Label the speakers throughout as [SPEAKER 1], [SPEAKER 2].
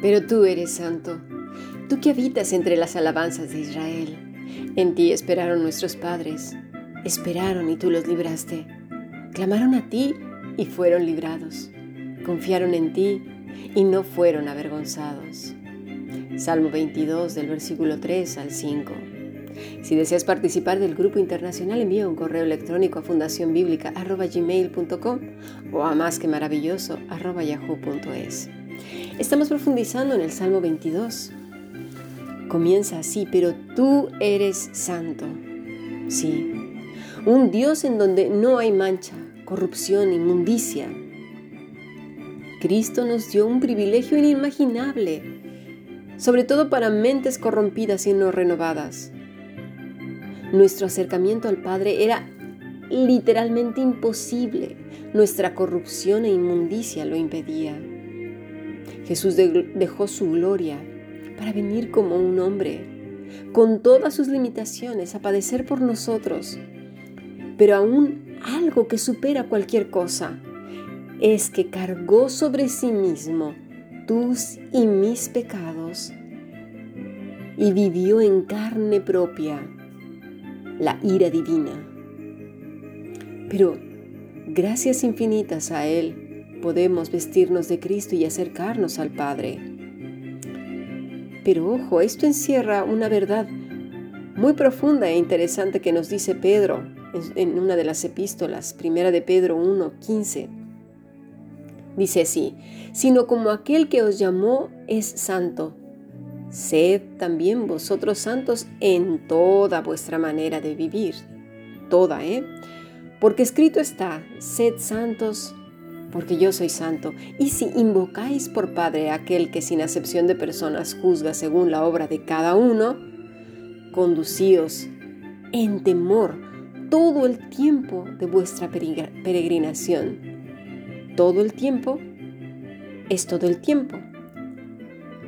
[SPEAKER 1] Pero tú eres santo, tú que habitas entre las alabanzas de Israel. En ti esperaron nuestros padres, esperaron y tú los libraste. Clamaron a ti y fueron librados. Confiaron en ti y no fueron avergonzados. Salmo 22 del versículo 3 al 5. Si deseas participar del grupo internacional, envía un correo electrónico a fundacionbiblica.gmail.com o a más que maravilloso. Estamos profundizando en el Salmo 22. Comienza así, pero tú eres santo. Sí, un Dios en donde no hay mancha, corrupción, inmundicia. Cristo nos dio un privilegio inimaginable, sobre todo para mentes corrompidas y no renovadas. Nuestro acercamiento al Padre era literalmente imposible. Nuestra corrupción e inmundicia lo impedía. Jesús dejó su gloria para venir como un hombre, con todas sus limitaciones, a padecer por nosotros. Pero aún algo que supera cualquier cosa es que cargó sobre sí mismo tus y mis pecados y vivió en carne propia la ira divina. Pero gracias infinitas a Él, podemos vestirnos de Cristo y acercarnos al Padre. Pero ojo, esto encierra una verdad muy profunda e interesante que nos dice Pedro en una de las epístolas, primera de Pedro 1, 15. Dice así, sino como aquel que os llamó es santo, sed también vosotros santos en toda vuestra manera de vivir. Toda, ¿eh? Porque escrito está, sed santos porque yo soy santo. Y si invocáis por Padre a aquel que sin acepción de personas juzga según la obra de cada uno, conducíos en temor todo el tiempo de vuestra peregrinación. Todo el tiempo es todo el tiempo.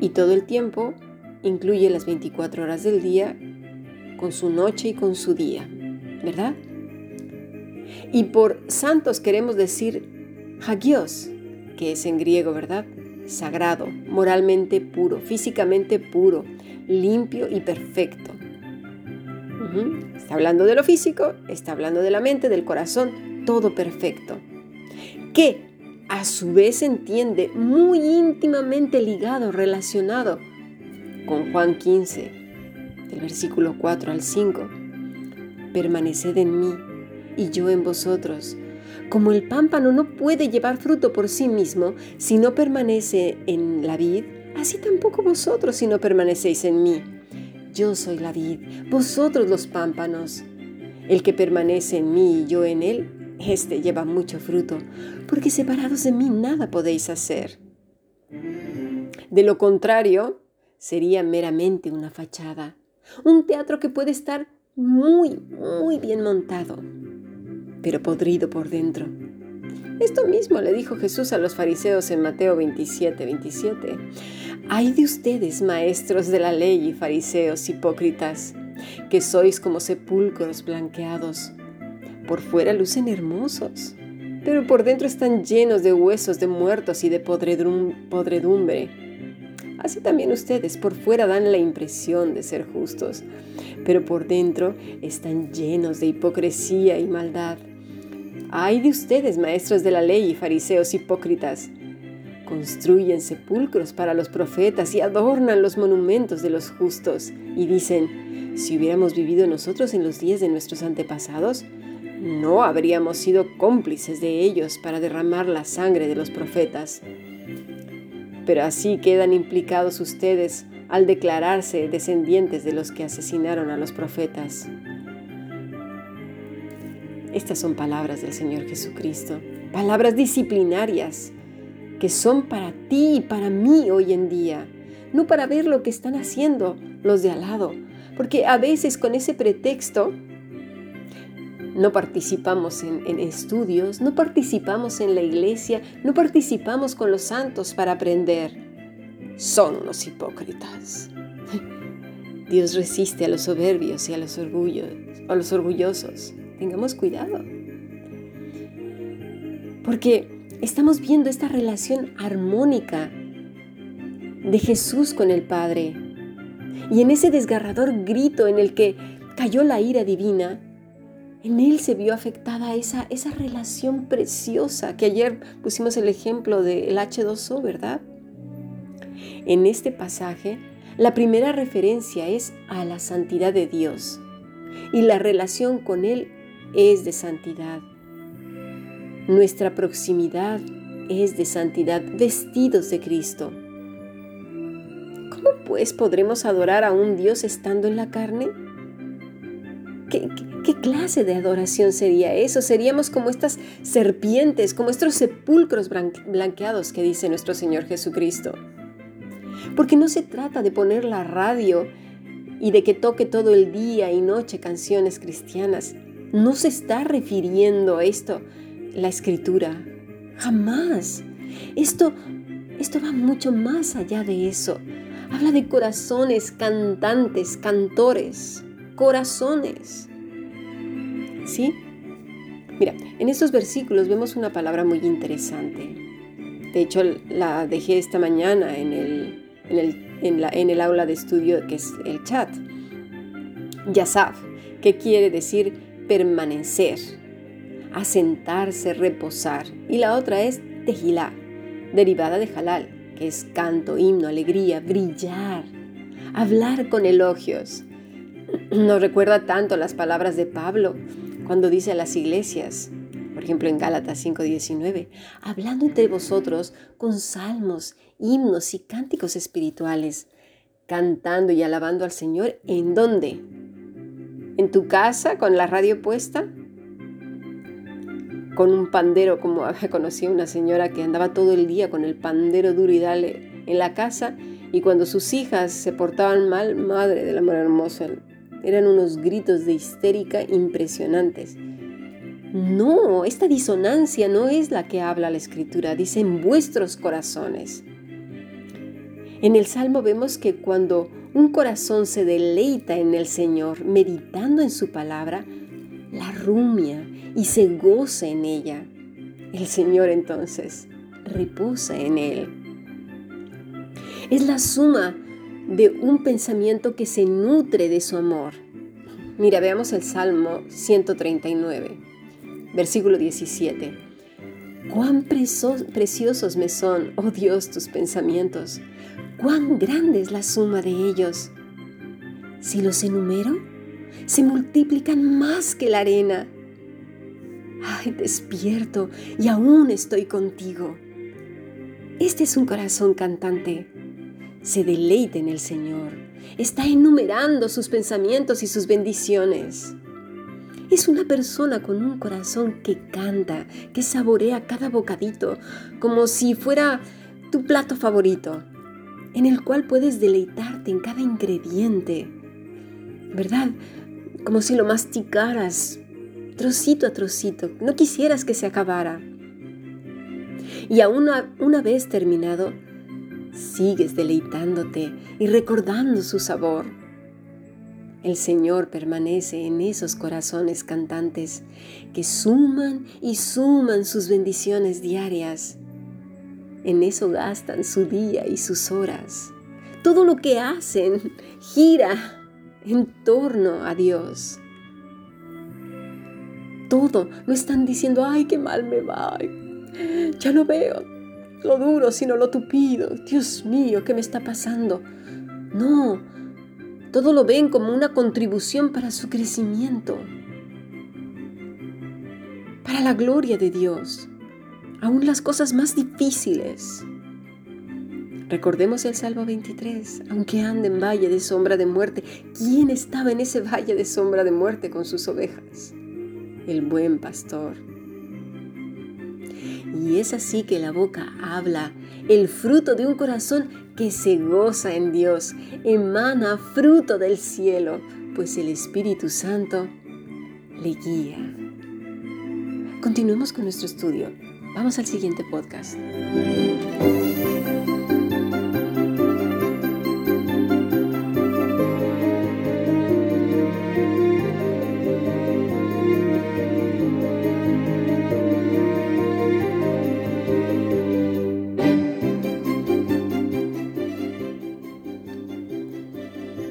[SPEAKER 1] Y todo el tiempo incluye las 24 horas del día con su noche y con su día, ¿verdad? Y por santos queremos decir Hagios, que es en griego, ¿verdad? Sagrado, moralmente puro, físicamente puro, limpio y perfecto. Está hablando de lo físico, está hablando de la mente, del corazón, todo perfecto. Que a su vez entiende muy íntimamente ligado, relacionado con Juan 15, del versículo 4 al 5. Permaneced en mí y yo en vosotros como el pámpano no puede llevar fruto por sí mismo si no permanece en la vid, así tampoco vosotros si no permanecéis en mí. Yo soy la vid, vosotros los pámpanos. El que permanece en mí y yo en él, éste lleva mucho fruto, porque separados de mí nada podéis hacer. De lo contrario, sería meramente una fachada, un teatro que puede estar muy, muy bien montado, pero podrido por dentro. Esto mismo le dijo Jesús a los fariseos en Mateo 27, 27. Ay de ustedes, maestros de la ley y fariseos hipócritas, que sois como sepulcros blanqueados. Por fuera lucen hermosos, pero por dentro están llenos de huesos de muertos y de podredumbre. Así también ustedes por fuera dan la impresión de ser justos, pero por dentro están llenos de hipocresía y maldad. Ay de ustedes, maestros de la ley y fariseos hipócritas. Construyen sepulcros para los profetas y adornan los monumentos de los justos. Y dicen, si hubiéramos vivido nosotros en los días de nuestros antepasados, no habríamos sido cómplices de ellos para derramar la sangre de los profetas. Pero así quedan implicados ustedes al declararse descendientes de los que asesinaron a los profetas. Estas son palabras del Señor Jesucristo, palabras disciplinarias que son para ti y para mí hoy en día, no para ver lo que están haciendo los de al lado, porque a veces con ese pretexto no participamos en, en, estudios, no participamos en la iglesia, no participamos con los santos para aprender. Son unos hipócritas. Dios resiste a los soberbios y a los, orgullos, a los orgullosos. Tengamos cuidado. Porque estamos viendo esta relación armónica de Jesús con el Padre. Y en ese desgarrador grito en el que cayó la ira divina, en él se vio afectada esa, esa relación preciosa que ayer pusimos el ejemplo del H2O, ¿verdad? En este pasaje, la primera referencia es a la santidad de Dios y la relación con Él es de santidad. Nuestra proximidad es de santidad, vestidos de Cristo. ¿Cómo pues podremos adorar a un Dios estando en la carne? ¿Qué, qué, clase de adoración sería eso? Seríamos como estas serpientes, como estos sepulcros blanqueados que dice nuestro Señor Jesucristo. Porque no se trata de poner la radio y de que toque todo el día y noche canciones cristianas. No se está refiriendo a esto la escritura. Jamás. Esto, esto va mucho más allá de eso. Habla de corazones cantantes, cantores, corazones. ¿Sí? Mira, en estos versículos vemos una palabra muy interesante. De hecho, la dejé esta mañana en el, en el, en el aula de estudio que es el chat. Yasav, que quiere decir permanecer, asentarse, reposar. Y la otra es tejilá, derivada de halal, que es canto, himno, alegría, brillar, hablar con elogios. Nos recuerda tanto las palabras de Pablo cuando dice a las iglesias, por ejemplo en Gálatas 5:19, hablando entre vosotros con salmos, himnos y cánticos espirituales, cantando y alabando al Señor, ¿en dónde? ¿En tu casa con la radio puesta? con un pandero, como había conocido una señora que andaba todo el día con el pandero duro y dale en la casa, y cuando sus hijas se portaban mal, madre del amor hermoso, eran unos gritos de histérica impresionantes. No, esta disonancia no es la que habla la escritura, dice en vuestros corazones. En el Salmo vemos que cuando un corazón se deleita en el Señor, meditando en su palabra, la rumia y se goza en ella. El Señor entonces reposa en él. Es la suma de un pensamiento que se nutre de su amor. Mira, veamos el Salmo 139, versículo 17. Cuán preciosos me son, oh Dios, tus pensamientos. Cuán grande es la suma de ellos. Si los enumero, se multiplican más que la arena. Ay, despierto y aún estoy contigo. Este es un corazón cantante. Se deleita en el Señor. Está enumerando sus pensamientos y sus bendiciones. Es una persona con un corazón que canta, que saborea cada bocadito, como si fuera tu plato favorito, en el cual puedes deleitarte en cada ingrediente. ¿Verdad? Como si lo masticaras trocito a trocito, no quisieras que se acabara. Y aún una, una vez terminado, sigues deleitándote y recordando su sabor. El Señor permanece en esos corazones cantantes que suman y suman sus bendiciones diarias. En eso gastan su día y sus horas. Todo lo que hacen gira en torno a Dios todo. No están diciendo, ay, qué mal me va. Ya no veo lo duro, sino lo tupido. Dios mío, ¿qué me está pasando? No, todo lo ven como una contribución para su crecimiento, para la gloria de Dios, aún las cosas más difíciles. Recordemos el Salmo 23, aunque ande en valle de sombra de muerte, ¿quién estaba en ese valle de sombra de muerte con sus ovejas? el buen pastor. Y es así que la boca habla, el fruto de un corazón que se goza en Dios, emana fruto del cielo, pues el Espíritu Santo le guía. Continuemos con nuestro estudio. Vamos al siguiente podcast.